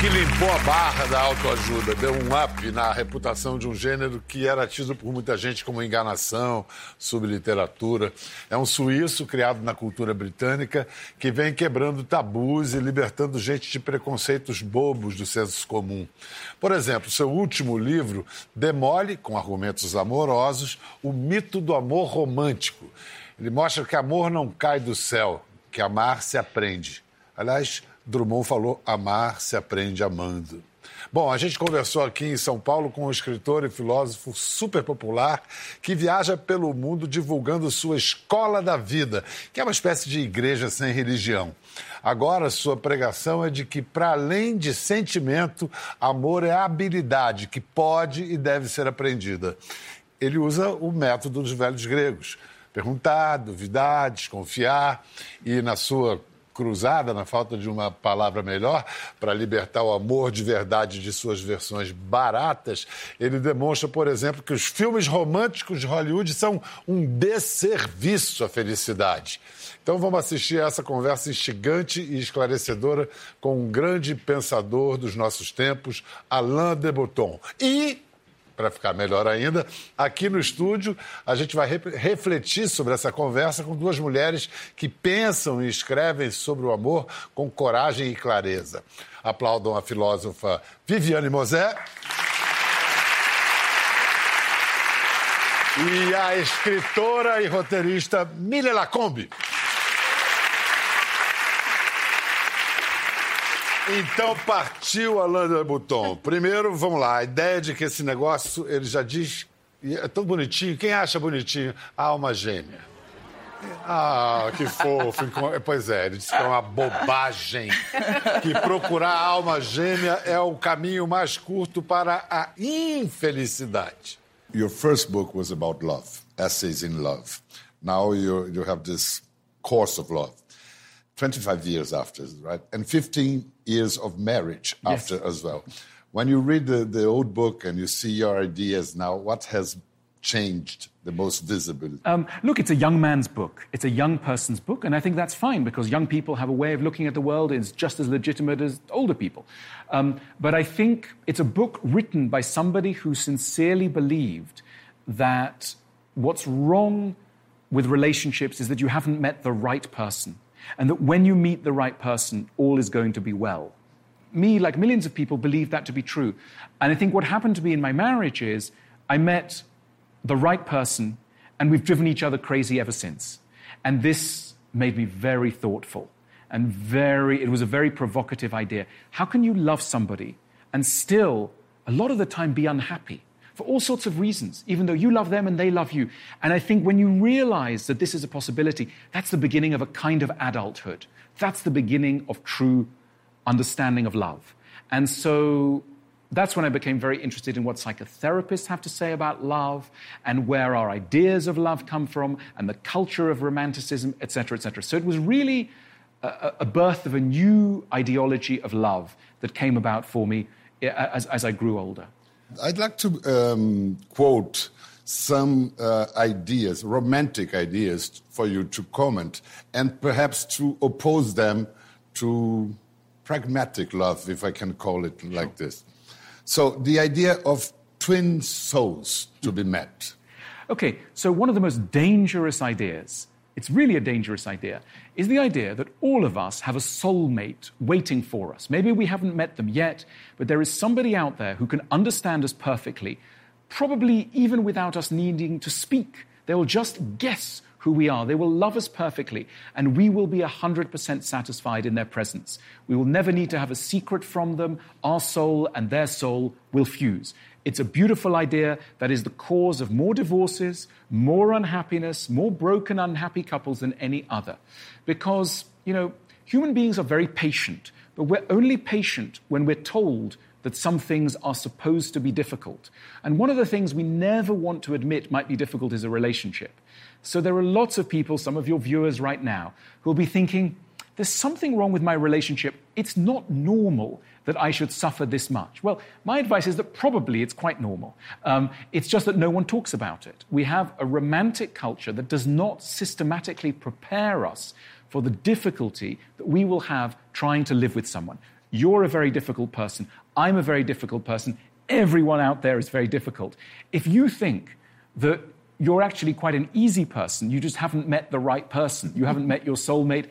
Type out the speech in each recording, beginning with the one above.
que limpou a barra da autoajuda, deu um up na reputação de um gênero que era tido por muita gente como enganação sobre literatura. É um suíço criado na cultura britânica que vem quebrando tabus e libertando gente de preconceitos bobos do senso comum. Por exemplo, seu último livro demole, com argumentos amorosos, o mito do amor romântico. Ele mostra que amor não cai do céu, que amar se aprende. Aliás, Drummond falou: amar se aprende amando. Bom, a gente conversou aqui em São Paulo com um escritor e filósofo super popular que viaja pelo mundo divulgando sua escola da vida, que é uma espécie de igreja sem religião. Agora, sua pregação é de que, para além de sentimento, amor é habilidade que pode e deve ser aprendida. Ele usa o método dos velhos gregos: perguntar, duvidar, desconfiar, e na sua cruzada, na falta de uma palavra melhor, para libertar o amor de verdade de suas versões baratas, ele demonstra, por exemplo, que os filmes românticos de Hollywood são um desserviço à felicidade. Então vamos assistir a essa conversa instigante e esclarecedora com um grande pensador dos nossos tempos, Alain de Botton. E para ficar melhor ainda, aqui no estúdio a gente vai re refletir sobre essa conversa com duas mulheres que pensam e escrevem sobre o amor com coragem e clareza. Aplaudam a filósofa Viviane Mosé. E a escritora e roteirista Mila Lacombe. Então partiu Alain de Botton. Primeiro, vamos lá, a ideia de que esse negócio, ele já diz, é tão bonitinho, quem acha bonitinho? A alma gêmea. Ah, que fofo. Pois é, ele disse que é uma bobagem. Que procurar a alma gêmea é o caminho mais curto para a infelicidade. Your first book was about love, essays in love. Now you, you have this course of love. 25 years after, right? And 15 years of marriage yes. after as well. When you read the, the old book and you see your ideas now, what has changed the most visibly? Um, look, it's a young man's book. It's a young person's book, and I think that's fine because young people have a way of looking at the world is just as legitimate as older people. Um, but I think it's a book written by somebody who sincerely believed that what's wrong with relationships is that you haven't met the right person and that when you meet the right person, all is going to be well. Me, like millions of people, believe that to be true. And I think what happened to me in my marriage is I met the right person, and we've driven each other crazy ever since. And this made me very thoughtful and very, it was a very provocative idea. How can you love somebody and still, a lot of the time, be unhappy? For all sorts of reasons, even though you love them and they love you. And I think when you realize that this is a possibility, that's the beginning of a kind of adulthood. That's the beginning of true understanding of love. And so that's when I became very interested in what psychotherapists have to say about love and where our ideas of love come from and the culture of romanticism, etc., etc. So it was really a, a, birth of a new ideology of love that came about for me eh, as, as I grew older. I'd like to um, quote some uh, ideas, romantic ideas, for you to comment and perhaps to oppose them to pragmatic love, if I can call it like this. So, the idea of twin souls to be met. Okay, so one of the most dangerous ideas it's really a dangerous idea, is the idea that all of us have a soulmate waiting for us. Maybe we haven't met them yet, but there is somebody out there who can understand us perfectly, probably even without us needing to speak. They will just guess who we are. They will love us perfectly, and we will be 100% satisfied in their presence. We will never need to have a secret from them. Our soul and their soul will fuse. It's a beautiful idea that is the cause of more divorces, more unhappiness, more broken, unhappy couples than any other. Because, you know, human beings are very patient, but we're only patient when we're told that some things are supposed to be difficult. And one of the things we never want to admit might be difficult is a relationship. So there are lots of people, some of your viewers right now, who will be thinking, there's something wrong with my relationship. It's not normal that I should suffer this much? Well, my advice is that probably it's quite normal. Um, it's just that no one talks about it. We have a romantic culture that does not systematically prepare us for the difficulty that we will have trying to live with someone. You're a very difficult person. I'm a very difficult person. Everyone out there is very difficult. If you think that you're actually quite an easy person, you just haven't met the right person, you haven't met your soulmate,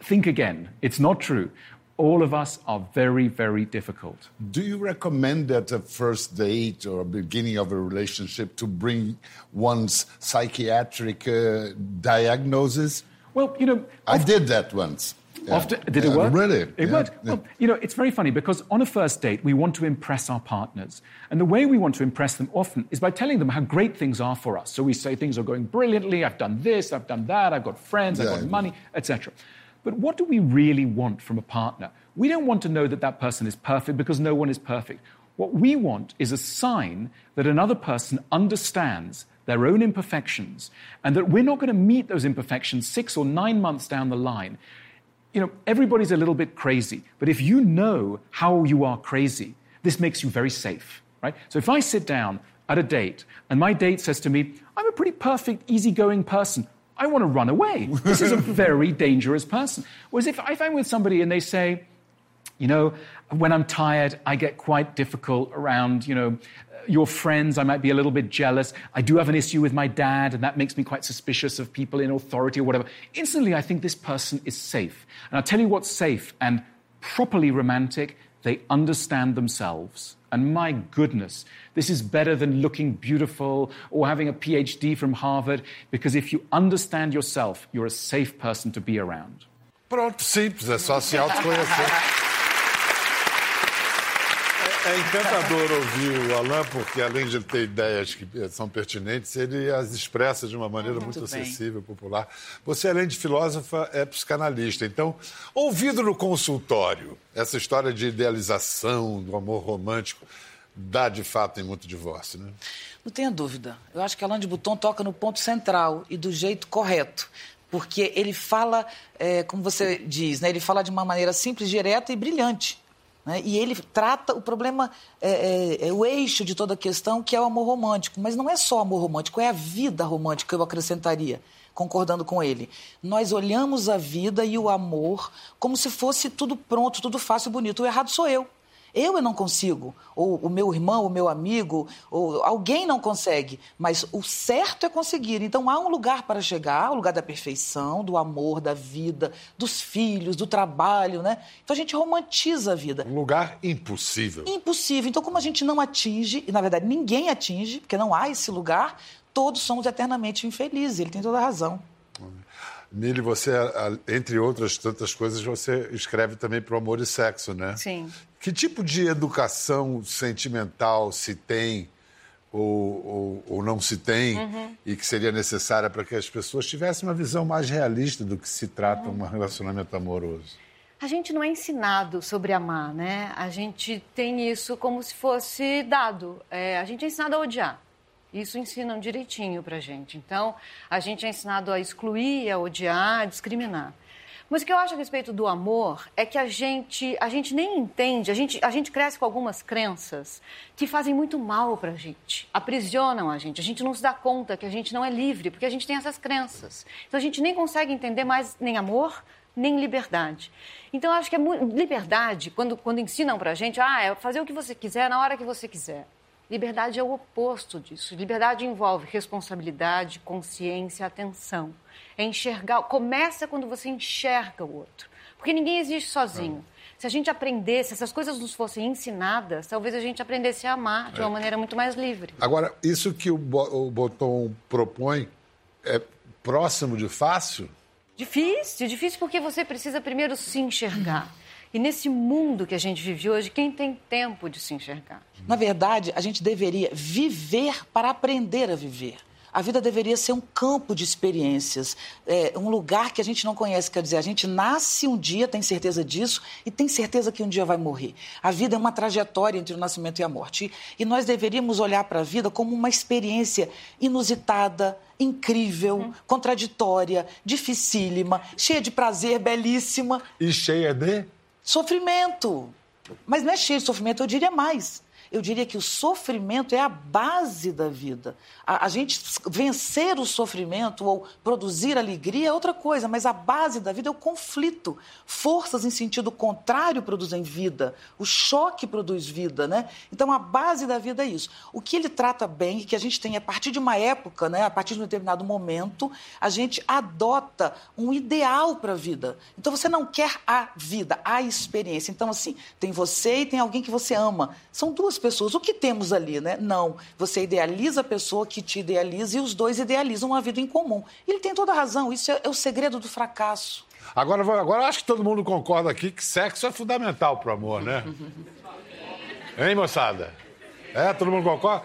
think again. It's not true. All of us are very, very difficult. Do you recommend at a first date or beginning of a relationship to bring one's psychiatric uh, diagnosis? Well, you know, I did that once. Yeah. Did it work? really? It yeah. worked. Well, you know, it's very funny because on a first date, we want to impress our partners. And the way we want to impress them often is by telling them how great things are for us. So we say things are going brilliantly, I've done this, I've done that, I've got friends, I've got money, etc. But what do we really want from a partner? We don't want to know that that person is perfect because no one is perfect. What we want is a sign that another person understands their own imperfections and that we're not going to meet those imperfections six or nine months down the line you know, everybody's a little bit crazy, but if you know how you are crazy, this makes you very safe, right? So if I sit down at a date and my date says to me, I'm a pretty perfect, easygoing person, I want to run away. This is a very dangerous person. Whereas if, if I'm with somebody and they say, you know, when I'm tired, I get quite difficult around, you know, your friends, I might be a little bit jealous. I do have an issue with my dad, and that makes me quite suspicious of people in authority or whatever. Instantly, I think this person is safe. And I'll tell you what's safe and properly romantic they understand themselves. And my goodness, this is better than looking beautiful or having a PhD from Harvard, because if you understand yourself, you're a safe person to be around. Pronto, simples, é só se autoconhecer. É encantador ouvir o Alain, porque além de ele ter ideias que são pertinentes, ele as expressa de uma maneira muito, muito acessível, popular. Você, além de filósofa, é psicanalista. Então, ouvido no consultório, essa história de idealização, do amor romântico, dá de fato em muito divórcio, né? Não tenha dúvida. Eu acho que Alain de Botton toca no ponto central e do jeito correto. Porque ele fala, é, como você diz, né, ele fala de uma maneira simples, direta e brilhante. Né? E ele trata o problema, é, é, é, o eixo de toda a questão, que é o amor romântico. Mas não é só amor romântico, é a vida romântica, eu acrescentaria, concordando com ele. Nós olhamos a vida e o amor como se fosse tudo pronto, tudo fácil e bonito. O errado sou eu. Eu, não consigo, ou o meu irmão, o meu amigo, ou alguém não consegue, mas o certo é conseguir. Então há um lugar para chegar, o lugar da perfeição, do amor, da vida, dos filhos, do trabalho, né? Então a gente romantiza a vida. Um lugar impossível. Impossível. Então como a gente não atinge, e na verdade ninguém atinge, porque não há esse lugar, todos somos eternamente infelizes. Ele tem toda a razão. Mili, você, entre outras tantas coisas, você escreve também para o amor e sexo, né? Sim. Que tipo de educação sentimental se tem ou, ou, ou não se tem uhum. e que seria necessária para que as pessoas tivessem uma visão mais realista do que se trata uhum. um relacionamento amoroso? A gente não é ensinado sobre amar, né? A gente tem isso como se fosse dado. É, a gente é ensinado a odiar. Isso ensinam direitinho para gente. Então, a gente é ensinado a excluir, a odiar, a discriminar. Mas o que eu acho a respeito do amor é que a gente, a gente nem entende, a gente, a gente cresce com algumas crenças que fazem muito mal para a gente, aprisionam a gente. A gente não se dá conta que a gente não é livre, porque a gente tem essas crenças. Então a gente nem consegue entender mais nem amor, nem liberdade. Então eu acho que é muito, liberdade, quando, quando ensinam para a gente, ah, é fazer o que você quiser na hora que você quiser. Liberdade é o oposto disso. Liberdade envolve responsabilidade, consciência, atenção. É enxergar. Começa quando você enxerga o outro. Porque ninguém existe sozinho. Se a gente aprendesse, se essas coisas nos fossem ensinadas, talvez a gente aprendesse a amar de uma é. maneira muito mais livre. Agora, isso que o, o Boton propõe é próximo de fácil? Difícil, difícil porque você precisa primeiro se enxergar. E nesse mundo que a gente vive hoje, quem tem tempo de se enxergar? Na verdade, a gente deveria viver para aprender a viver. A vida deveria ser um campo de experiências, é, um lugar que a gente não conhece. Quer dizer, a gente nasce um dia, tem certeza disso, e tem certeza que um dia vai morrer. A vida é uma trajetória entre o nascimento e a morte. E, e nós deveríamos olhar para a vida como uma experiência inusitada, incrível, hum. contraditória, dificílima, cheia de prazer, belíssima. E cheia de? Sofrimento. Mas não é cheio de sofrimento, eu diria mais. Eu diria que o sofrimento é a base da vida. A, a gente vencer o sofrimento ou produzir alegria é outra coisa, mas a base da vida é o conflito. Forças em sentido contrário produzem vida, o choque produz vida, né? Então a base da vida é isso. O que ele trata bem, que a gente tem a partir de uma época, né, a partir de um determinado momento, a gente adota um ideal para a vida. Então você não quer a vida, a experiência. Então, assim, tem você e tem alguém que você ama. São duas pessoas. O que temos ali, né? Não. Você idealiza a pessoa que te idealiza e os dois idealizam uma vida em comum. Ele tem toda a razão. Isso é, é o segredo do fracasso. Agora, agora acho que todo mundo concorda aqui que sexo é fundamental para o amor, né? hein, moçada? É, todo mundo concorda?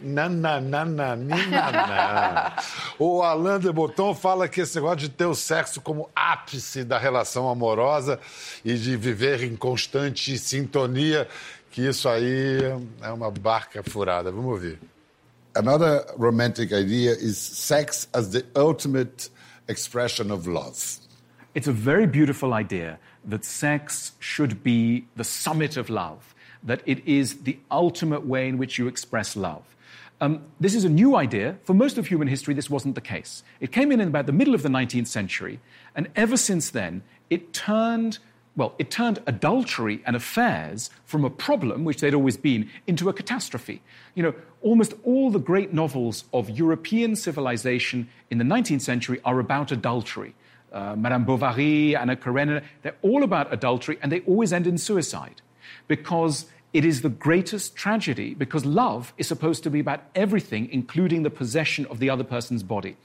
Nananana, o Alain de Botton fala que esse negócio de ter o sexo como ápice da relação amorosa e de viver em constante sintonia, que isso aí é uma barca furada. Vamos ouvir. Another romantic idea is sex as the ultimate expression of love. It's a very beautiful idea that sex should be the summit of love, that it is the ultimate way in which you express love. Um, this is a new idea. For most of human history, this wasn't the case. It came in in about the middle of the 19th century, and ever since then, it turned well, it turned adultery and affairs from a problem, which they'd always been, into a catastrophe. You know, almost all the great novels of European civilization in the 19th century are about adultery. Uh, Madame Bovary, Anna Karenina, they're all about adultery, and they always end in suicide because it is the greatest tragedy because love is supposed to be about everything, including the possession of the other person's body.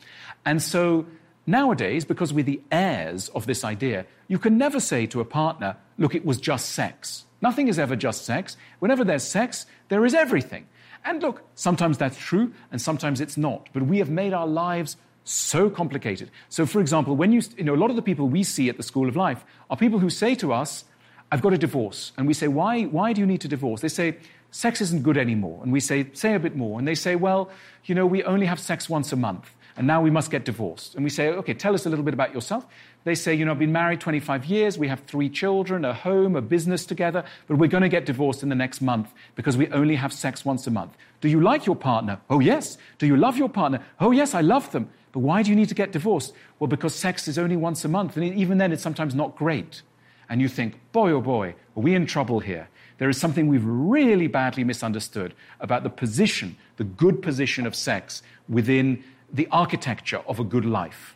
And so nowadays, because we're the heirs of this idea, you can never say to a partner, look, it was just sex. Nothing is ever just sex. Whenever there's sex, there is everything. And look, sometimes that's true and sometimes it's not. But we have made our lives so complicated. So, for example, when you, you know, a lot of the people we see at the School of Life are people who say to us, I've got a divorce. And we say, why, why do you need to divorce? They say, sex isn't good anymore. And we say, say a bit more. And they say, well, you know, we only have sex once a month. And now we must get divorced. And we say, okay, tell us a little bit about yourself. They say, you know, I've been married 25 years, we have three children, a home, a business together, but we're going to get divorced in the next month because we only have sex once a month. Do you like your partner? Oh, yes. Do you love your partner? Oh, yes, I love them. But why do you need to get divorced? Well, because sex is only once a month, and even then it's sometimes not great and you think, boy, oh boy, are we in trouble here? There is something we've really badly misunderstood about the position, the good position of sex within the architecture of a good life.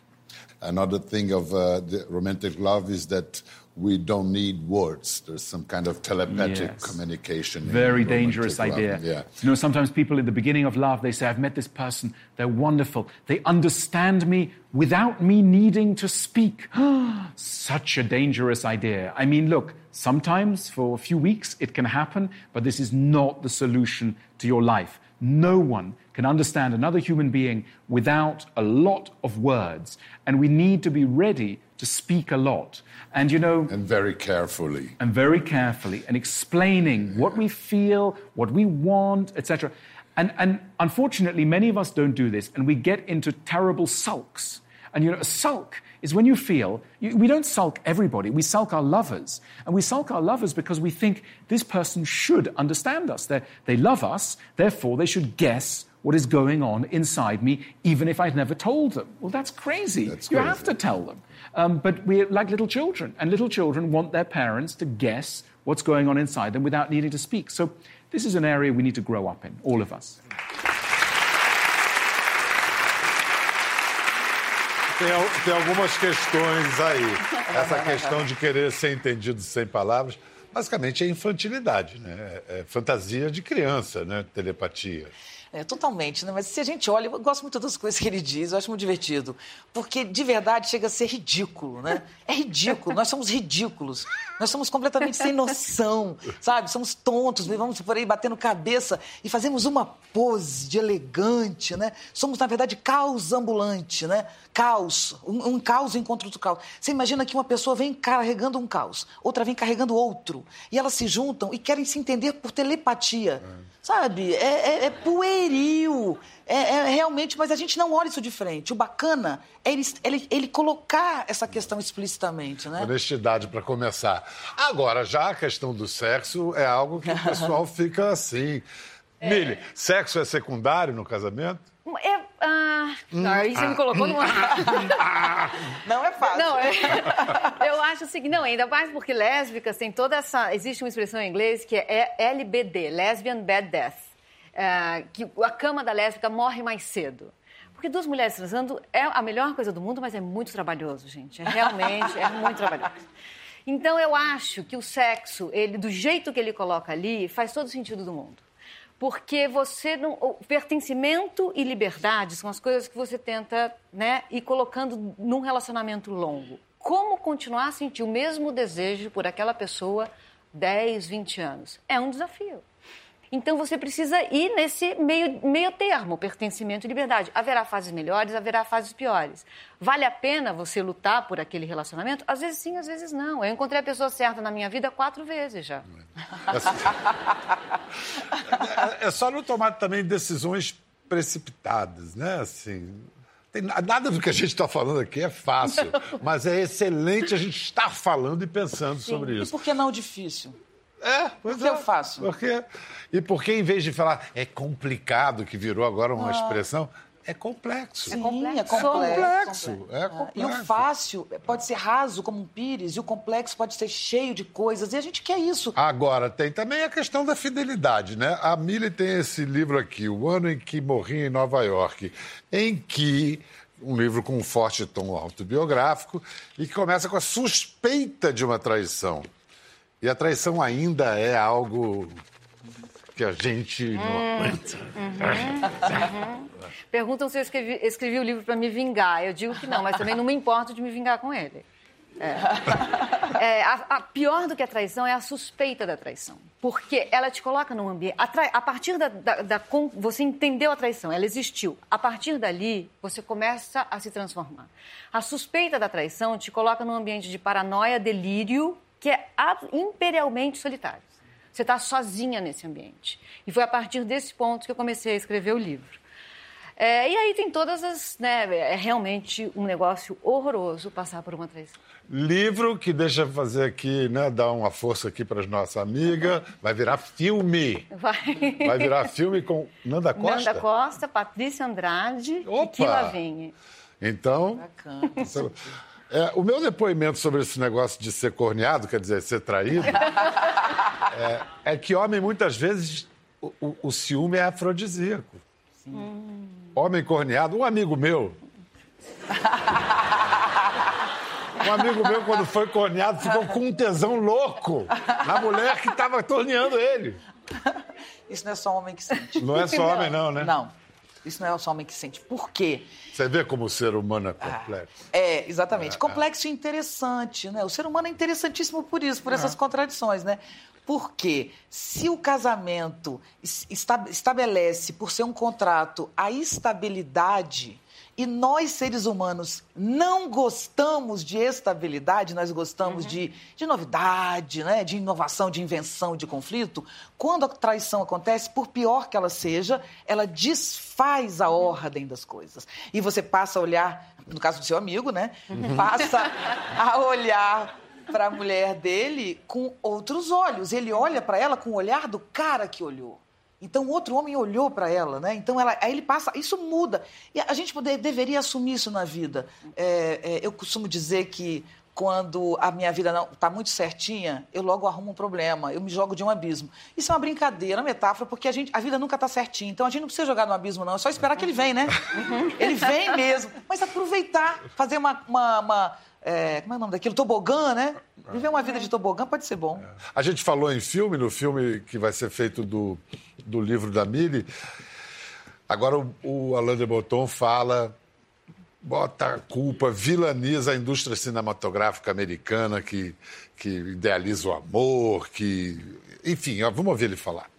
Another thing of uh, the romantic love is that we don't need words. There's some kind of telepathic yes. communication. Very dangerous idea. Yeah. You know, sometimes people in the beginning of love, they say, I've met this person, they're wonderful. They understand me without me needing to speak. Such a dangerous idea. I mean, look, sometimes for a few weeks it can happen, but this is not the solution to your life. No one can understand another human being without a lot of words. And we need to be ready to speak a lot. And you know. And very carefully. And very carefully. And explaining yeah. what we feel, what we want, etc. And, and unfortunately, many of us don't do this, and we get into terrible sulks. And you know, a sulk is when you feel, you, we don't sulk everybody, we sulk our lovers. And we sulk our lovers because we think this person should understand us. They're, they love us, therefore they should guess what is going on inside me, even if I've never told them. Well, that's crazy. That's you have to tell them. Um, but we're like little children, and little children want their parents to guess what's going on inside them without needing to speak. So, this is an area we need to grow up in, all of us. Tem, tem algumas questões aí. Essa questão de querer ser entendido sem palavras, basicamente é infantilidade, né? É fantasia de criança, né? Telepatia. É, totalmente, né? Mas se a gente olha, eu gosto muito das coisas que ele diz, eu acho muito divertido. Porque, de verdade, chega a ser ridículo, né? É ridículo, nós somos ridículos. Nós somos completamente sem noção, sabe? Somos tontos, vamos por aí batendo cabeça e fazemos uma pose de elegante, né? Somos, na verdade, caos ambulante, né? Caos, um, um caos encontra outro caos. Você imagina que uma pessoa vem carregando um caos, outra vem carregando outro, e elas se juntam e querem se entender por telepatia. É. Sabe? É, é, é poeira pueril. É, é, realmente, mas a gente não olha isso de frente. O bacana é ele, ele, ele colocar essa questão explicitamente, né? Honestidade para começar. Agora, já a questão do sexo é algo que o pessoal fica assim. É. Mili, sexo é secundário no casamento? É, ah, não, você me colocou numa. não é fácil. Não, é... eu acho o seguinte, não, ainda mais porque lésbicas tem toda essa. Existe uma expressão em inglês que é LBD, Lesbian Bad Death, é, que a cama da lésbica morre mais cedo. Porque duas mulheres transando é a melhor coisa do mundo, mas é muito trabalhoso, gente. É realmente, é muito trabalhoso. Então eu acho que o sexo, ele, do jeito que ele coloca ali, faz todo sentido do mundo porque você não, o pertencimento e liberdade são as coisas que você tenta, né, ir colocando num relacionamento longo. Como continuar a sentir o mesmo desejo por aquela pessoa 10, 20 anos? É um desafio. Então você precisa ir nesse meio, meio termo, pertencimento e liberdade. Haverá fases melhores, haverá fases piores. Vale a pena você lutar por aquele relacionamento? Às vezes sim, às vezes não. Eu encontrei a pessoa certa na minha vida quatro vezes já. É, é só não tomar também decisões precipitadas, né? Assim, tem, nada do que a gente está falando aqui é fácil, mas é excelente a gente estar falando e pensando Sim. sobre isso. E por que não difícil? É, pois porque é. eu faço. Porque, e porque em vez de falar é complicado, que virou agora uma ah. expressão, é complexo. Sim, é complexo. É complexo. É complexo. E o fácil pode ser raso como um pires, e o complexo pode ser cheio de coisas, e a gente quer isso. Agora, tem também a questão da fidelidade, né? A Millie tem esse livro aqui, O Ano em que Morri em Nova York, em que um livro com um forte tom autobiográfico e que começa com a suspeita de uma traição. E a traição ainda é algo que a gente não hum, aguenta. Uhum, uhum. Perguntam se eu escrevi, escrevi o livro para me vingar. Eu digo que não, mas também não me importo de me vingar com ele. É. É, a, a, pior do que a traição é a suspeita da traição. Porque ela te coloca num ambiente. A, a partir da, da, da, Você entendeu a traição, ela existiu. A partir dali, você começa a se transformar. A suspeita da traição te coloca num ambiente de paranoia, delírio que é imperialmente solitário. Você está sozinha nesse ambiente. E foi a partir desse ponto que eu comecei a escrever o livro. É, e aí tem todas as. Né, é realmente um negócio horroroso passar por uma traição. Livro que deixa eu fazer aqui, né, dar uma força aqui para as nossas amigas. Vai virar filme. Vai. Vai virar filme com Nanda Costa. Nanda Costa, Patrícia Andrade Opa. e Kila Vinhe. Então. Bacana. É, o meu depoimento sobre esse negócio de ser corneado, quer dizer, ser traído, é, é, que homem, muitas vezes, o, o, o ciúme é afrodisíaco. Sim. Homem corneado, um amigo meu. Um amigo meu, quando foi corneado, ficou com um tesão louco na mulher que estava torneando ele. Isso não é só homem que sente. Não é só homem, não, né? Não. Isso não é só homem que sente. Por quê? Você vê como o ser humano é ah, complexo. Ah, é, exatamente. É, complexo é. e interessante, né? O ser humano é interessantíssimo por isso, por essas é. contradições, né? Porque se o casamento estabelece, por ser um contrato, a estabilidade e nós, seres humanos, não gostamos de estabilidade, nós gostamos uhum. de, de novidade, né? de inovação, de invenção, de conflito. Quando a traição acontece, por pior que ela seja, ela desfaz a ordem das coisas. E você passa a olhar, no caso do seu amigo, né? Uhum. Passa a olhar para a mulher dele com outros olhos. Ele olha para ela com o olhar do cara que olhou. Então, outro homem olhou para ela, né? Então, ela, aí ele passa. Isso muda. E a gente poder, deveria assumir isso na vida. É, é, eu costumo dizer que quando a minha vida não está muito certinha, eu logo arrumo um problema, eu me jogo de um abismo. Isso é uma brincadeira, uma metáfora, porque a, gente, a vida nunca está certinha. Então a gente não precisa jogar no abismo, não. É só esperar que ele vem, né? Ele vem mesmo. Mas aproveitar, fazer uma. uma, uma é, como é o nome daquilo? Tobogã, né? Viver uma vida de tobogã pode ser bom. A gente falou em filme, no filme que vai ser feito do, do livro da Mili. Agora o, o Alain de Botton fala, bota a culpa, vilaniza a indústria cinematográfica americana que, que idealiza o amor, que. Enfim, ó, vamos ouvir ele falar.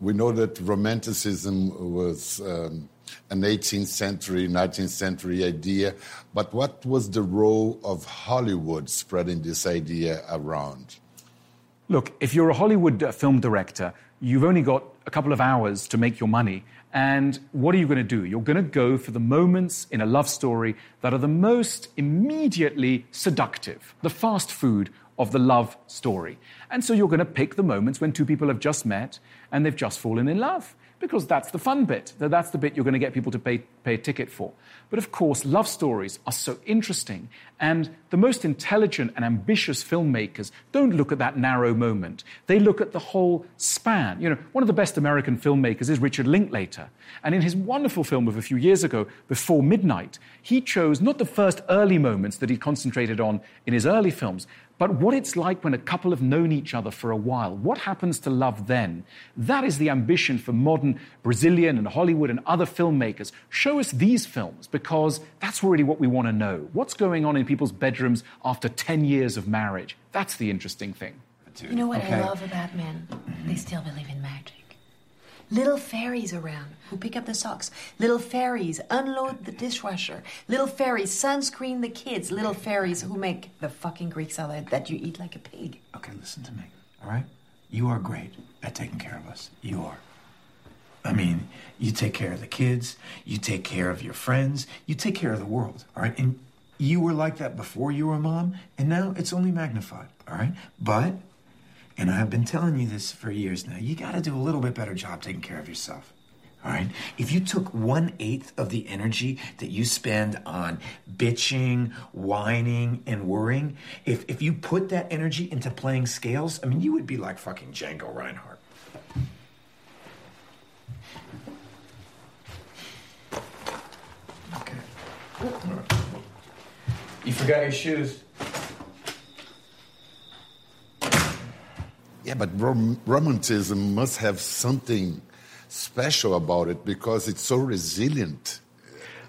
We know that romanticism was um, an 18th century, 19th century idea, but what was the role of Hollywood spreading this idea around? Look, if you're a Hollywood uh, film director, you've only got a couple of hours to make your money, And what are you going to do? You're going to go for the moments in a love story that are the most immediately seductive, the fast food of the love story. And so you're going to pick the moments when two people have just met and they've just fallen in love because that's the fun bit. That's the bit you're going to get people to pay, pay a ticket for. But of course, love stories are so interesting, and the most intelligent and ambitious filmmakers don't look at that narrow moment. They look at the whole span. You know, one of the best American filmmakers is Richard Linklater, and in his wonderful film of a few years ago, Before Midnight, he chose not the first early moments that he concentrated on in his early films, but what it's like when a couple have known each other for a while. What happens to love then? That is the ambition for modern Brazilian and Hollywood and other filmmakers. Show us these films because that's really what we want to know. What's going on in people's bedrooms after 10 years of marriage? That's the interesting thing. You know what okay. I love about men? They still believe in magic. Little fairies around who pick up the socks. Little fairies unload the dishwasher. Little fairies sunscreen the kids. Little fairies who make the fucking Greek salad that you eat like a pig. Okay, listen to me, all right? You are great at taking care of us. You are. I mean, you take care of the kids, you take care of your friends, you take care of the world, all right? And you were like that before you were a mom, and now it's only magnified, all right? But and I've been telling you this for years now. You got to do a little bit better job taking care of yourself. All right? If you took one eighth of the energy that you spend on bitching, whining, and worrying, if, if you put that energy into playing scales, I mean, you would be like fucking Django Reinhardt. Okay. You forgot your shoes. Yeah, but rom- romanticism must have something special about it because it's so resilient.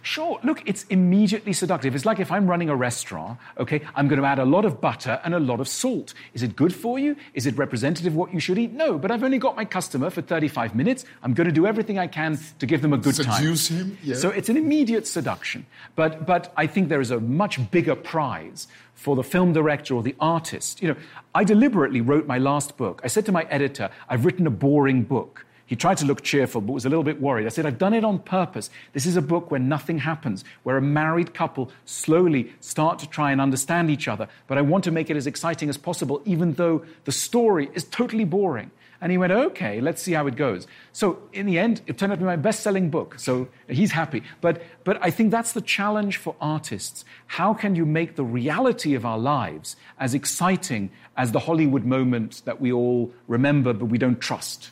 Sure. Look, it's immediately seductive. It's like if I'm running a restaurant, okay, I'm going to add a lot of butter and a lot of salt. Is it good for you? Is it representative of what you should eat? No, but I've only got my customer for 35 minutes. I'm going to do everything I can to give them a good Seduce time. Seduce him? Yeah. So it's an immediate seduction. But, but I think there is a much bigger prize for the film director or the artist. You know, I deliberately wrote my last book. I said to my editor, I've written a boring book. He tried to look cheerful, but was a little bit worried. I said, I've done it on purpose. This is a book where nothing happens, where a married couple slowly start to try and understand each other. But I want to make it as exciting as possible, even though the story is totally boring. And he went, okay, let's see how it goes. So in the end, it turned out to be my best selling book. So he's happy. But, but I think that's the challenge for artists. How can you make the reality of our lives as exciting as the Hollywood moment that we all remember but we don't trust?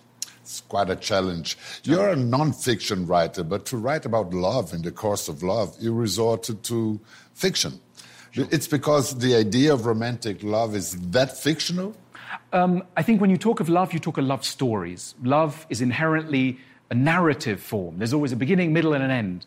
It's quite a challenge. You're a nonfiction writer, but to write about love in the course of love, you resorted to fiction. Sure. It's because the idea of romantic love is that fictional? Um, I think when you talk of love, you talk of love stories. Love is inherently a narrative form. There's always a beginning, middle, and an end.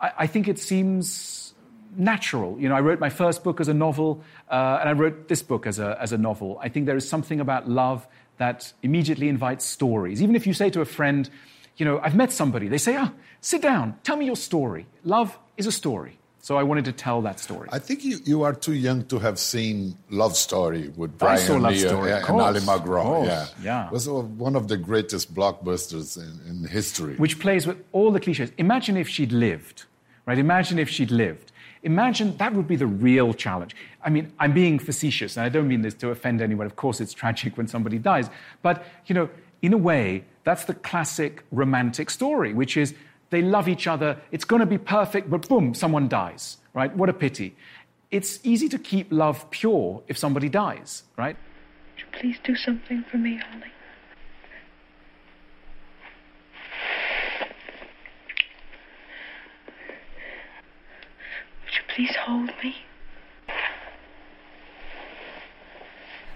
I, I think it seems natural. You know, I wrote my first book as a novel, uh, and I wrote this book as a, as a novel. I think there is something about love that immediately invites stories. Even if you say to a friend, you know, I've met somebody, they say, oh, sit down, tell me your story. Love is a story. So I wanted to tell that story. I think you, you are too young to have seen Love Story with Brian Love Story, and, and Ali MacGraw. Yeah, yeah. It was one of the greatest blockbusters in, in history. Which plays with all the cliches. Imagine if she'd lived, right? Imagine if she'd lived. Imagine that would be the real challenge. I mean, I'm being facetious, and I don't mean this to offend anyone. Of course, it's tragic when somebody dies. But, you know, in a way, that's the classic romantic story, which is they love each other, it's going to be perfect, but boom, someone dies, right? What a pity. It's easy to keep love pure if somebody dies, right? Would you please do something for me, Ollie? You please hold me?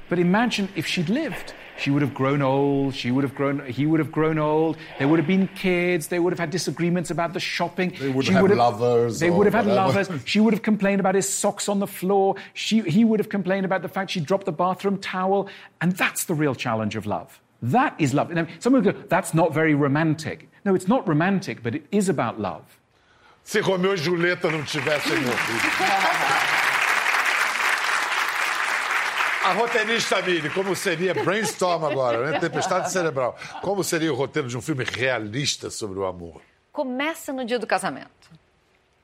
But imagine if she'd lived. She would have grown old, she would have grown, he would have grown old, there would have been kids, they would have had disagreements about the shopping. They would she have would have, lovers. They would have whatever. had lovers. She would have complained about his socks on the floor. She, he would have complained about the fact she dropped the bathroom towel. And that's the real challenge of love. That is love. And someone would go, that's not very romantic. No, it's not romantic, but it is about love. Se Romeu e Julieta não tivessem morrido. A roteirista Miri, como seria brainstorm agora, né? Tempestade cerebral. Como seria o roteiro de um filme realista sobre o amor? Começa no dia do casamento.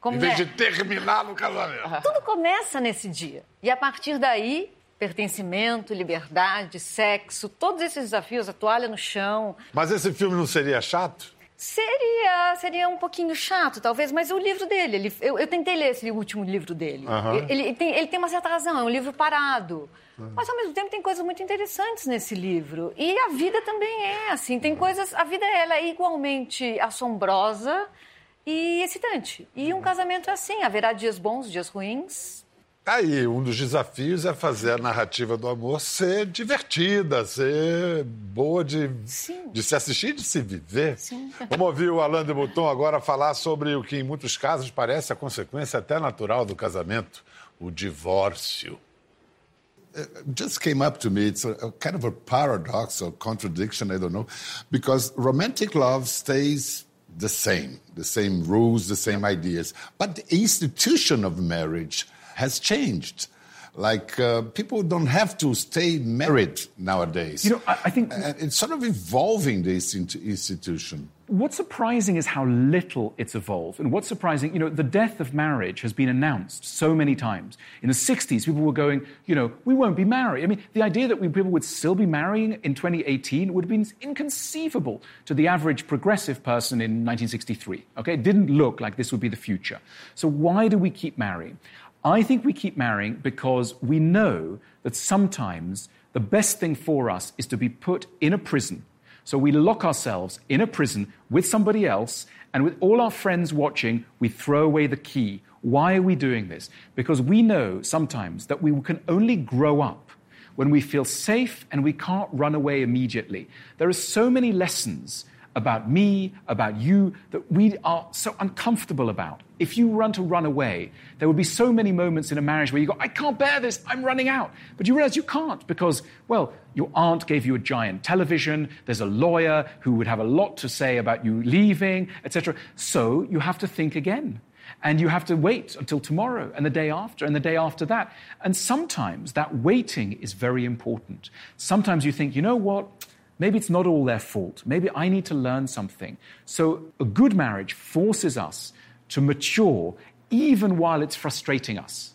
Come... Em vez de terminar no casamento. Tudo começa nesse dia. E a partir daí, pertencimento, liberdade, sexo, todos esses desafios, a toalha no chão. Mas esse filme não seria chato? Seria, seria um pouquinho chato, talvez, mas o livro dele, ele, eu, eu, tentei ler esse último livro dele. Uhum. Ele, ele, tem, ele tem uma certa razão, é um livro parado. Uhum. Mas, ao mesmo tempo, tem coisas muito interessantes nesse livro. E a vida também é assim, tem coisas... A vida, ela é igualmente assombrosa e excitante. E um casamento é assim, haverá dias bons, dias ruins, Aí, um dos desafios é fazer a narrativa do amor ser divertida, ser boa de, de se assistir e de se viver. Sim. Vamos ouvir o Alain de Botton agora falar sobre o que, em muitos casos, parece a consequência até natural do casamento, o divórcio. It just came up to me. It's a, a kind of a paradox or contradiction, I don't know, because romantic love stays the same, the same rules, the same ideas. But the institution of marriage has changed. Like uh, people don't have to stay married nowadays. You know, I, I think and it's sort of evolving this institution. What's surprising is how little it's evolved. And what's surprising, you know, the death of marriage has been announced so many times. In the 60s, people were going, you know, we won't be married. I mean, the idea that we, people would still be marrying in 2018 would have been inconceivable to the average progressive person in 1963. Okay? It didn't look like this would be the future. So why do we keep marrying? I think we keep marrying because we know that sometimes the best thing for us is to be put in a prison. So we lock ourselves in a prison with somebody else, and with all our friends watching, we throw away the key. Why are we doing this? Because we know sometimes that we can only grow up when we feel safe and we can't run away immediately. There are so many lessons about me, about you, that we are so uncomfortable about. If you run to run away, there would be so many moments in a marriage where you go, I can't bear this, I'm running out. But you realize you can't because, well, your aunt gave you a giant television, there's a lawyer who would have a lot to say about you leaving, etc. So you have to think again. And you have to wait until tomorrow and the day after and the day after that. And sometimes that waiting is very important. Sometimes you think, you know what? Maybe it's not all their fault. Maybe I need to learn something. So, a good marriage forces us to mature even while it's frustrating us.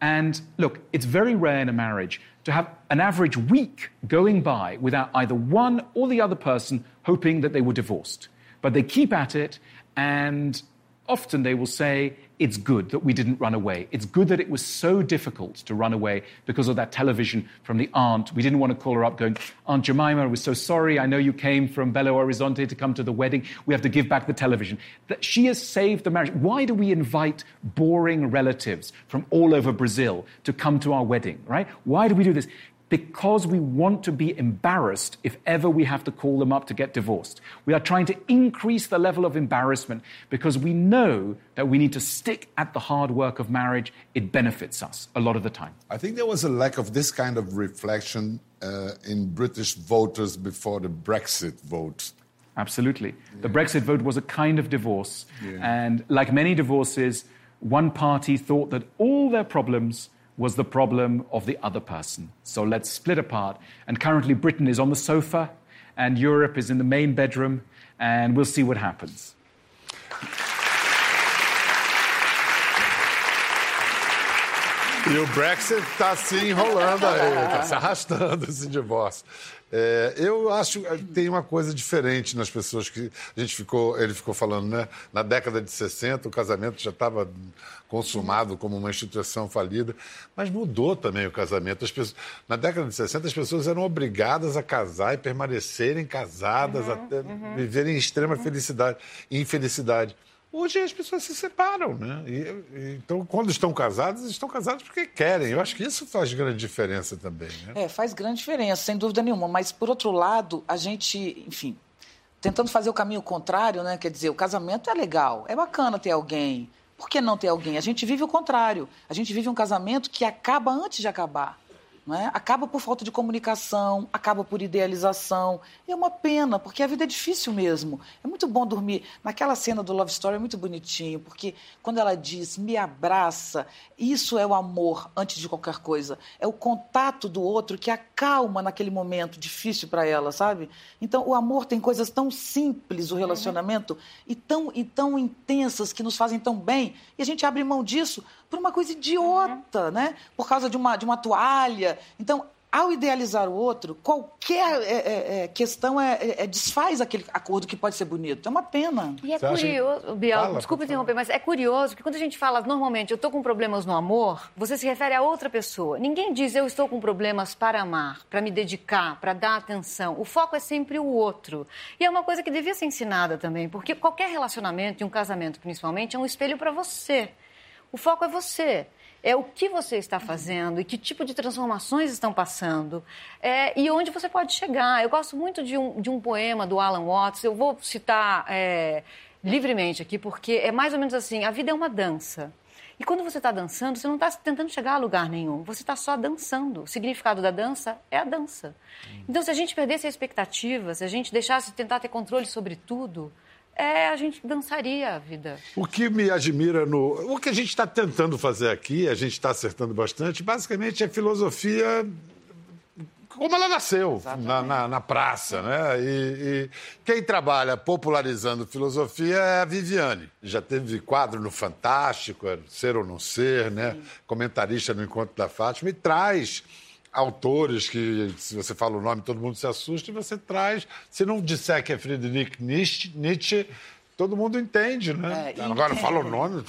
And look, it's very rare in a marriage to have an average week going by without either one or the other person hoping that they were divorced. But they keep at it, and often they will say, it's good that we didn't run away. It's good that it was so difficult to run away because of that television from the aunt. We didn't want to call her up going, Aunt Jemima, we're so sorry. I know you came from Belo Horizonte to come to the wedding. We have to give back the television. That she has saved the marriage. Why do we invite boring relatives from all over Brazil to come to our wedding, right? Why do we do this? Because we want to be embarrassed if ever we have to call them up to get divorced. We are trying to increase the level of embarrassment because we know that we need to stick at the hard work of marriage. It benefits us a lot of the time. I think there was a lack of this kind of reflection uh, in British voters before the Brexit vote. Absolutely. Yeah. The Brexit vote was a kind of divorce. Yeah. And like many divorces, one party thought that all their problems was the problem of the other person. So let's split apart. And currently, Britain is on the sofa, and Europe is in the main bedroom, and we'll see what happens. E o Brexit está se enrolando aí, está se arrastando esse divórcio. É, eu acho que tem uma coisa diferente nas pessoas que a gente ficou, ele ficou falando, né? Na década de 60, o casamento já estava consumado como uma instituição falida, mas mudou também o casamento. As pessoas, na década de 60, as pessoas eram obrigadas a casar e permanecerem casadas, uhum, até uhum. viverem em extrema felicidade e infelicidade. Hoje as pessoas se separam, né? E, e, então, quando estão casadas, estão casadas porque querem. Eu acho que isso faz grande diferença também, né? É, faz grande diferença, sem dúvida nenhuma. Mas, por outro lado, a gente, enfim, tentando fazer o caminho contrário, né? Quer dizer, o casamento é legal, é bacana ter alguém. Por que não ter alguém? A gente vive o contrário. A gente vive um casamento que acaba antes de acabar. Não é? acaba por falta de comunicação, acaba por idealização. E é uma pena, porque a vida é difícil mesmo. É muito bom dormir. Naquela cena do Love Story é muito bonitinho, porque quando ela diz me abraça, isso é o amor antes de qualquer coisa. É o contato do outro que acalma naquele momento difícil para ela, sabe? Então, o amor tem coisas tão simples, o relacionamento, uhum. e, tão, e tão intensas que nos fazem tão bem, e a gente abre mão disso por uma coisa idiota, uhum. né? Por causa de uma, de uma toalha. Então, ao idealizar o outro, qualquer é, é, é questão é, é, é, desfaz aquele acordo que pode ser bonito. É uma pena. E é Você curioso, Biel, fala, desculpa interromper, mas é curioso que quando a gente fala normalmente eu estou com problemas no amor, você se refere a outra pessoa. Ninguém diz eu estou com problemas para amar, para me dedicar, para dar atenção. O foco é sempre o outro. E é uma coisa que devia ser ensinada também, porque qualquer relacionamento, e um casamento principalmente, é um espelho para você. O foco é você é o que você está fazendo e que tipo de transformações estão passando é, e onde você pode chegar. Eu gosto muito de um, de um poema do Alan Watts, eu vou citar é, livremente aqui, porque é mais ou menos assim: a vida é uma dança. E quando você está dançando, você não está tentando chegar a lugar nenhum, você está só dançando. O significado da dança é a dança. Então, se a gente perdesse a expectativa, se a gente deixasse de tentar ter controle sobre tudo, é, a gente dançaria a vida. O que me admira no. O que a gente está tentando fazer aqui, a gente está acertando bastante, basicamente é filosofia como ela nasceu, na, na, na, praça, né? E, e, quem trabalha popularizando filosofia é a Viviane. Já teve quadro no Fantástico, é Ser ou Não Ser, né? Sim. Comentarista no Encontro da Fátima, e traz autores que, se você fala o nome, todo mundo se assusta, e você traz. Se não disser que é Friedrich Nietzsche, todo mundo entende, né? É, Agora fala o nome.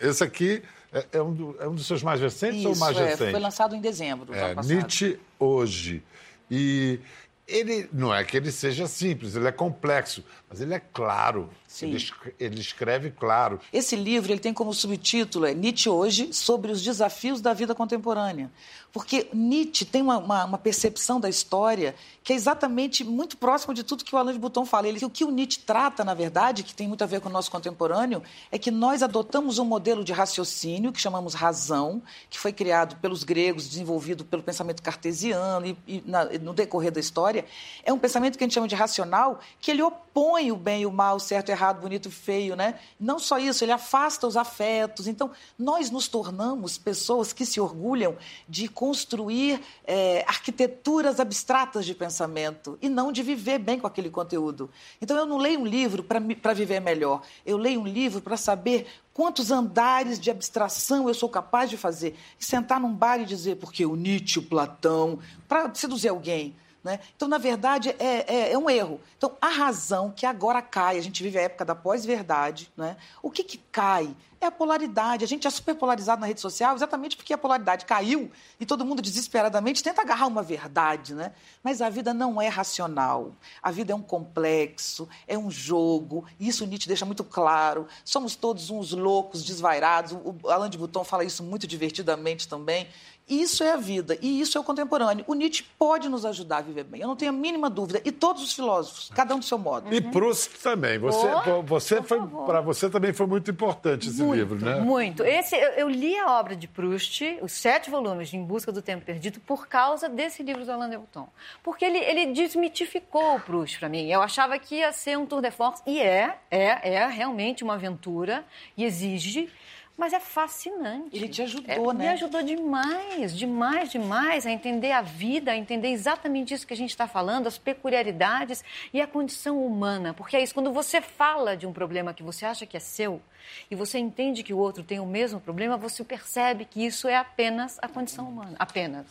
Esse aqui é, é, um, do, é um dos seus mais recentes Isso, ou mais é, recente? Foi lançado em dezembro. É, Nietzsche hoje. E ele não é que ele seja simples, ele é complexo, mas ele é claro. Ele, ele, escreve claro. Esse livro ele tem como subtítulo é Nietzsche hoje sobre os desafios da vida contemporânea. Porque Nietzsche tem uma, uma, uma, percepção da história que é exatamente muito próxima de tudo que o Alain de Botton fala. Ele, o que o Nietzsche trata, na verdade, que tem muito a ver com o nosso contemporâneo, é que nós adotamos um modelo de raciocínio que chamamos razão, que foi criado pelos gregos, desenvolvido pelo pensamento cartesiano e, e na, no decorrer da história. É um pensamento que a gente chama de racional, que ele opõe o bem e o mal, certo errado, bonito e feio, né? Não só isso, ele afasta os afetos. Então, nós nos tornamos pessoas que se orgulham de construir é, arquiteturas abstratas de pensamento e não de viver bem com aquele conteúdo. Então, eu não leio um livro para viver melhor, eu leio um livro para saber quantos andares de abstração eu sou capaz de fazer. E sentar num bar e dizer, porque o Nietzsche, o Platão, para seduzir alguém. Né? Então, na verdade, é, é, é, um erro. Então, a razão que agora cai, a gente vive a época da pós-verdade, né? o que, que cai? É a polaridade. A gente é super polarizado na rede social exatamente porque a polaridade caiu e todo mundo desesperadamente tenta agarrar uma verdade. Né? Mas a vida não é racional. A vida é um complexo, é um jogo. Isso Nietzsche deixa muito claro. Somos todos uns loucos, desvairados. O Alain de Botton fala isso muito divertidamente também. Isso é a vida e isso é o contemporâneo. O Nietzsche pode nos ajudar a viver bem, eu não tenho a mínima dúvida. E todos os filósofos, cada um do seu modo. E Proust também. Você, oh, você foi para você também foi muito importante esse muito, livro, né? Muito. Esse eu, eu, li a obra de Proust, os sete volumes de Em Busca do Tempo Perdido, por causa desse livro do Alain de Botton. Porque ele, ele desmitificou o Proust para mim. Eu achava que ia ser um tour de force e é, é, é realmente uma aventura e exige mas é fascinante. Ele te ajudou, é, né? Me ajudou demais, demais, demais a entender a vida, a entender exatamente isso que a gente está falando, as peculiaridades e a condição humana. Porque é isso, quando você fala de um problema que você acha que é seu e você entende que o outro tem o mesmo problema, você percebe que isso é apenas a condição humana. Apenas.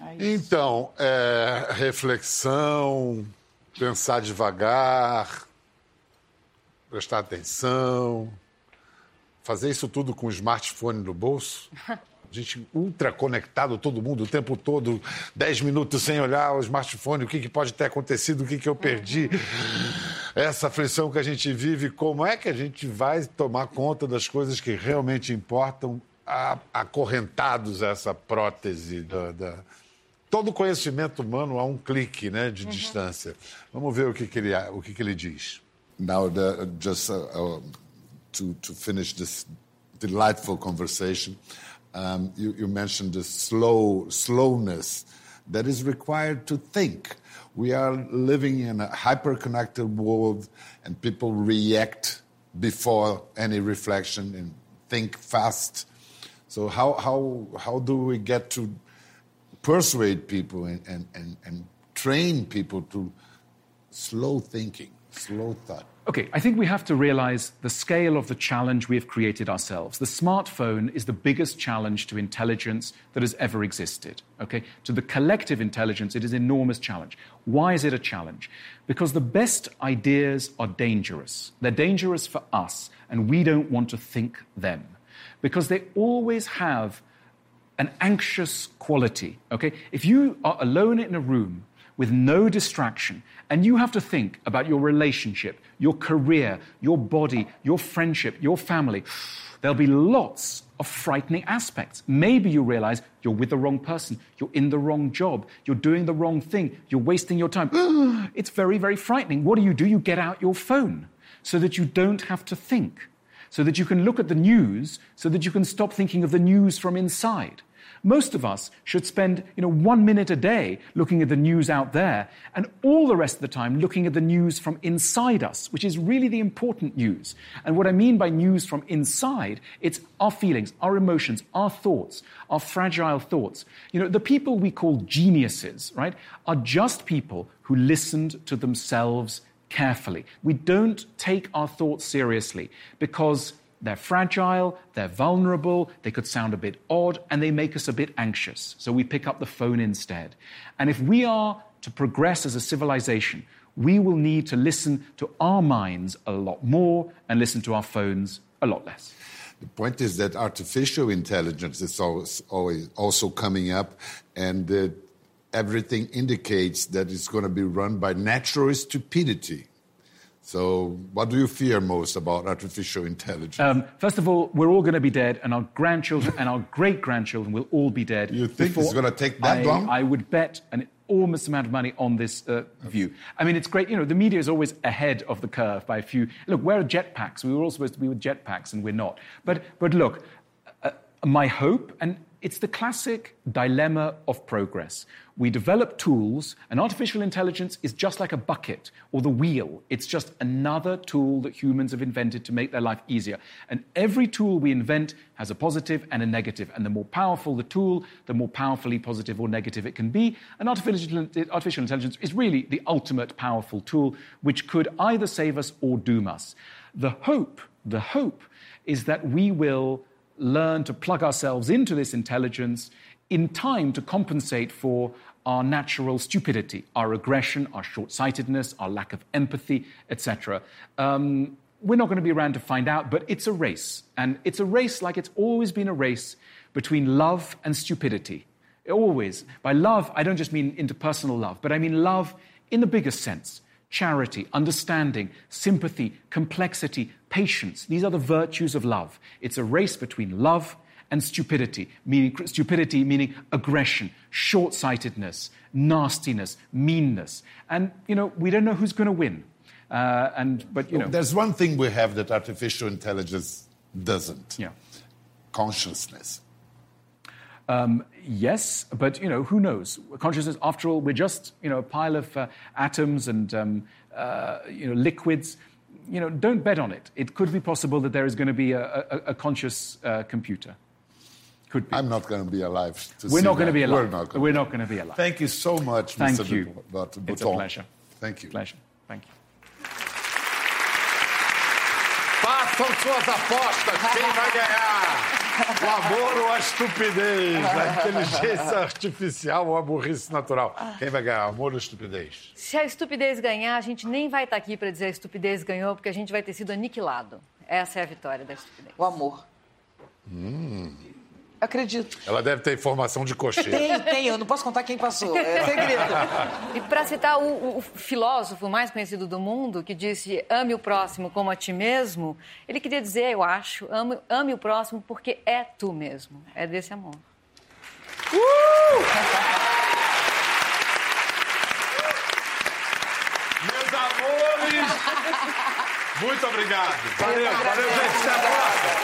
É então, é, reflexão, pensar devagar, prestar atenção fazer isso tudo com o smartphone no bolso. A gente ultra conectado, todo mundo, o tempo todo, 10 minutos sem olhar o smartphone, o que, que pode ter acontecido, o que, que eu perdi. Essa aflição que a gente vive, como é que a gente vai tomar conta das coisas que realmente importam, acorrentados a essa prótese da, da... Todo conhecimento humano a um clique né, de uhum. distância. Vamos ver o que, que, ele, o que, que ele diz. Now, the, just uh, uh to, to finish this delightful conversation, Um, you, you mentioned the slow slowness that is required to think. We are living in a hyper-connected world, and people react before any reflection and think fast. So how how how do we get to persuade people and, and, and, and train people to slow thinking, slow thought? Okay, I think we have to realize the scale of the challenge we have created ourselves. The smartphone is the biggest challenge to intelligence that has ever existed. Okay, to the collective intelligence, it is an enormous challenge. Why is it a challenge? Because the best ideas are dangerous. They're dangerous for us, and we don't want to think them because they always have an anxious quality. Okay, if you are alone in a room with no distraction, and you have to think about your relationship, your career, your body, your friendship, your family, there'll be lots of frightening aspects. Maybe you realize you're with the wrong person, you're in the wrong job, you're doing the wrong thing, you're wasting your time. it's very, very frightening. What do you do? You get out your phone so that you don't have to think, so that you can look at the news, so that you can stop thinking of the news from inside. Most of us should spend, you know, one minute a day looking at the news out there and all the rest of the time looking at the news from inside us, which is really the important news. And what I mean by news from inside, it's our feelings, our emotions, our thoughts, our fragile thoughts. You know, the people we call geniuses, right, are just people who listened to themselves carefully. We don't take our thoughts seriously because they're fragile, they're vulnerable, they could sound a bit odd, and they make us a bit anxious. So we pick up the phone instead. And if we are to progress as a civilization, we will need to listen to our minds a lot more and listen to our phones a lot less. The point is that artificial intelligence is always, always also coming up, and uh, everything indicates that it's going to be run by natural stupidity. So, what do you fear most about artificial intelligence? Um, first of all, we're all going to be dead, and our grandchildren and our great grandchildren will all be dead. You think it's going to take that I, long? I would bet an enormous amount of money on this uh, view. I mean, it's great. You know, the media is always ahead of the curve by a few. Look, where are jetpacks? We were all supposed to be with jetpacks, and we're not. But, but look, uh, my hope, and it's the classic dilemma of progress. We develop tools, and artificial intelligence is just like a bucket or the wheel. It's just another tool that humans have invented to make their life easier. And every tool we invent has a positive and a negative. And the more powerful the tool, the more powerfully positive or negative it can be. And artificial, artificial intelligence is really the ultimate powerful tool, which could either save us or doom us. The hope, the hope is that we will learn to plug ourselves into this intelligence in time to compensate for our natural stupidity, our aggression, our short sightedness, our lack of empathy, etc. Um, we're not going to be around to find out, but it's a race. And it's a race like it's always been a race between love and stupidity. Always. By love, I don't just mean interpersonal love, but I mean love in the biggest sense charity, understanding, sympathy, complexity, patience. These are the virtues of love. It's a race between love and stupidity, meaning stupidity meaning aggression, short-sightedness, nastiness, meanness. And you know, we don't know who's going to win. Uh, and but you know, there's one thing we have that artificial intelligence doesn't. Yeah. Consciousness. Um, yes, but you know, who knows? Consciousness, after all, we're just you know a pile of uh, atoms and um, uh, you know liquids. You know, don't bet on it. It could be possible that there is going to be a, a, a conscious uh, computer. Could be. I'm not going to be alive. To we're not going to be alive. We're not going. We're not going to be alive. Thank you so much, Thank Mr. you. Botton. It's a pleasure. Thank you. Pleasure. Thank you. Façam suas apostas. Quem vai ganhar? O amor ou a estupidez? A inteligência artificial ou a burrice natural? Quem vai ganhar, amor ou estupidez? Se a estupidez ganhar, a gente nem vai estar aqui para dizer a estupidez ganhou, porque a gente vai ter sido aniquilado. Essa é a vitória da estupidez. O amor. Hum. Acredito. Ela deve ter informação de cocheiro. Tem, tem. Eu não posso contar quem passou. É segredo. E para citar o, o, filósofo mais conhecido do mundo, que disse ame o próximo como a ti mesmo, ele queria dizer, eu acho, ame, ame o próximo porque é tu mesmo. É desse amor. Uh! Meus amores, muito obrigado. Valeu, valeu, gente. Até a próxima.